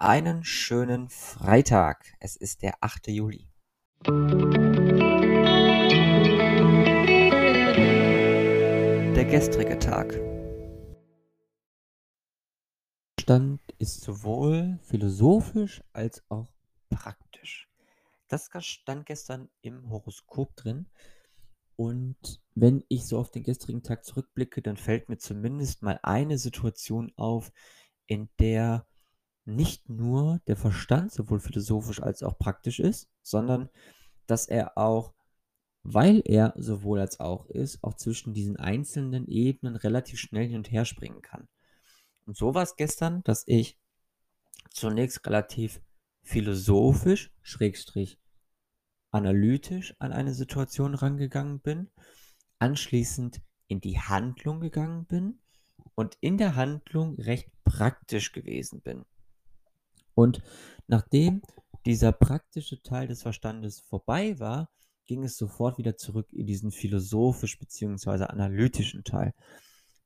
Einen schönen Freitag. Es ist der 8. Juli. Der gestrige Tag. Stand ist sowohl philosophisch als auch praktisch. Das stand gestern im Horoskop drin. Und wenn ich so auf den gestrigen Tag zurückblicke, dann fällt mir zumindest mal eine Situation auf, in der nicht nur der Verstand sowohl philosophisch als auch praktisch ist, sondern dass er auch, weil er sowohl als auch ist, auch zwischen diesen einzelnen Ebenen relativ schnell hin und her springen kann. Und so war es gestern, dass ich zunächst relativ philosophisch, schrägstrich analytisch an eine Situation rangegangen bin, anschließend in die Handlung gegangen bin und in der Handlung recht praktisch gewesen bin. Und nachdem dieser praktische Teil des Verstandes vorbei war, ging es sofort wieder zurück in diesen philosophisch bzw. analytischen Teil.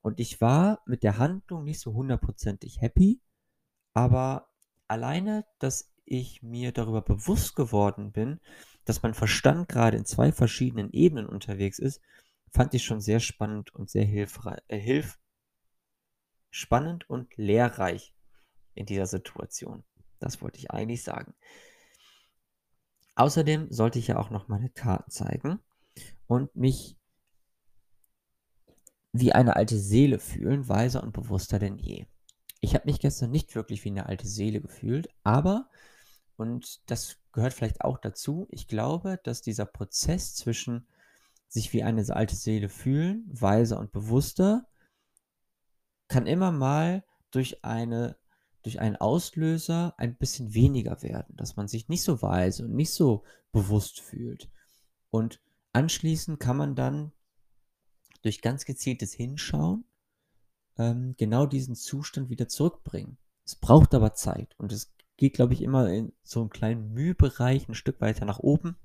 Und ich war mit der Handlung nicht so hundertprozentig happy, aber alleine, dass ich mir darüber bewusst geworden bin, dass mein Verstand gerade in zwei verschiedenen Ebenen unterwegs ist, fand ich schon sehr spannend und sehr hilfreich, äh, hilf spannend und lehrreich in dieser Situation. Das wollte ich eigentlich sagen. Außerdem sollte ich ja auch noch meine Karten zeigen und mich wie eine alte Seele fühlen, weiser und bewusster denn je. Ich habe mich gestern nicht wirklich wie eine alte Seele gefühlt, aber, und das gehört vielleicht auch dazu, ich glaube, dass dieser Prozess zwischen sich wie eine alte Seele fühlen, weiser und bewusster, kann immer mal durch eine durch einen Auslöser ein bisschen weniger werden, dass man sich nicht so weise und nicht so bewusst fühlt. Und anschließend kann man dann durch ganz gezieltes Hinschauen ähm, genau diesen Zustand wieder zurückbringen. Es braucht aber Zeit und es geht, glaube ich, immer in so einen kleinen Mühbereich ein Stück weiter nach oben,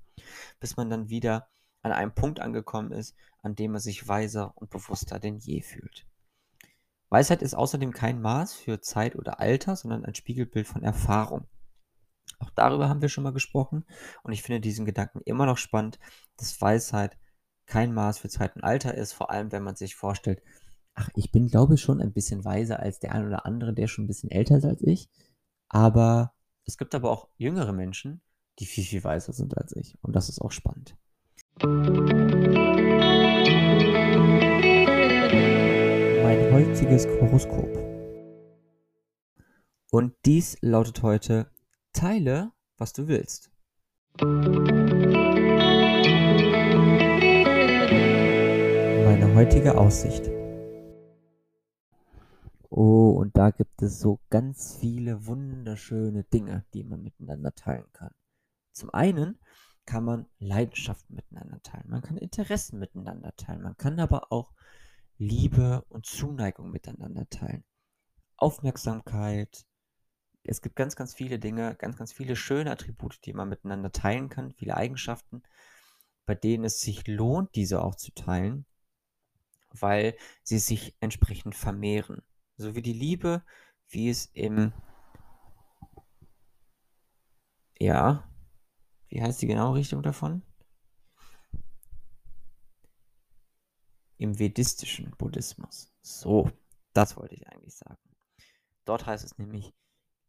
bis man dann wieder an einem Punkt angekommen ist, an dem man sich weiser und bewusster denn je fühlt. Weisheit ist außerdem kein Maß für Zeit oder Alter, sondern ein Spiegelbild von Erfahrung. Auch darüber haben wir schon mal gesprochen und ich finde diesen Gedanken immer noch spannend, dass Weisheit kein Maß für Zeit und Alter ist, vor allem wenn man sich vorstellt, ach, ich bin glaube ich schon ein bisschen weiser als der ein oder andere, der schon ein bisschen älter ist als ich, aber es gibt aber auch jüngere Menschen, die viel, viel weiser sind als ich und das ist auch spannend. Heutiges Horoskop. Und dies lautet heute, teile, was du willst. Meine heutige Aussicht. Oh, und da gibt es so ganz viele wunderschöne Dinge, die man miteinander teilen kann. Zum einen kann man Leidenschaften miteinander teilen, man kann Interessen miteinander teilen, man kann aber auch Liebe und Zuneigung miteinander teilen. Aufmerksamkeit. Es gibt ganz, ganz viele Dinge, ganz, ganz viele schöne Attribute, die man miteinander teilen kann, viele Eigenschaften, bei denen es sich lohnt, diese auch zu teilen, weil sie sich entsprechend vermehren. So wie die Liebe, wie es im, ja, wie heißt die genaue Richtung davon? Im vedistischen Buddhismus. So, das wollte ich eigentlich sagen. Dort heißt es nämlich,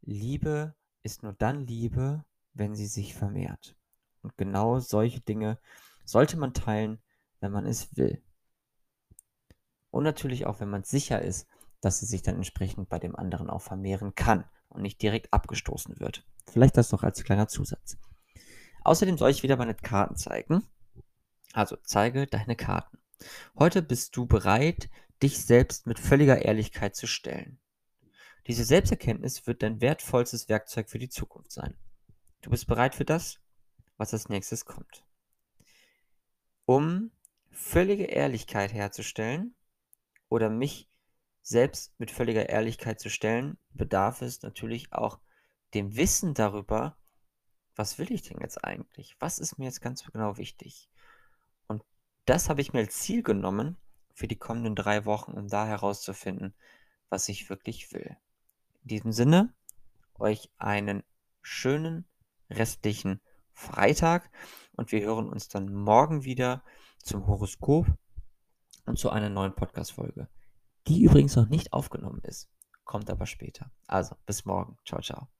Liebe ist nur dann Liebe, wenn sie sich vermehrt. Und genau solche Dinge sollte man teilen, wenn man es will. Und natürlich auch, wenn man sicher ist, dass sie sich dann entsprechend bei dem anderen auch vermehren kann und nicht direkt abgestoßen wird. Vielleicht das noch als kleiner Zusatz. Außerdem soll ich wieder meine Karten zeigen. Also zeige deine Karten. Heute bist du bereit, dich selbst mit völliger Ehrlichkeit zu stellen. Diese Selbsterkenntnis wird dein wertvollstes Werkzeug für die Zukunft sein. Du bist bereit für das, was als nächstes kommt. Um völlige Ehrlichkeit herzustellen oder mich selbst mit völliger Ehrlichkeit zu stellen, bedarf es natürlich auch dem Wissen darüber, was will ich denn jetzt eigentlich? Was ist mir jetzt ganz genau wichtig? Das habe ich mir als Ziel genommen für die kommenden drei Wochen, um da herauszufinden, was ich wirklich will. In diesem Sinne, euch einen schönen restlichen Freitag und wir hören uns dann morgen wieder zum Horoskop und zu einer neuen Podcast-Folge, die übrigens noch nicht aufgenommen ist, kommt aber später. Also, bis morgen. Ciao, ciao.